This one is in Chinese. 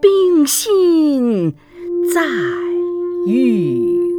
冰心在玉。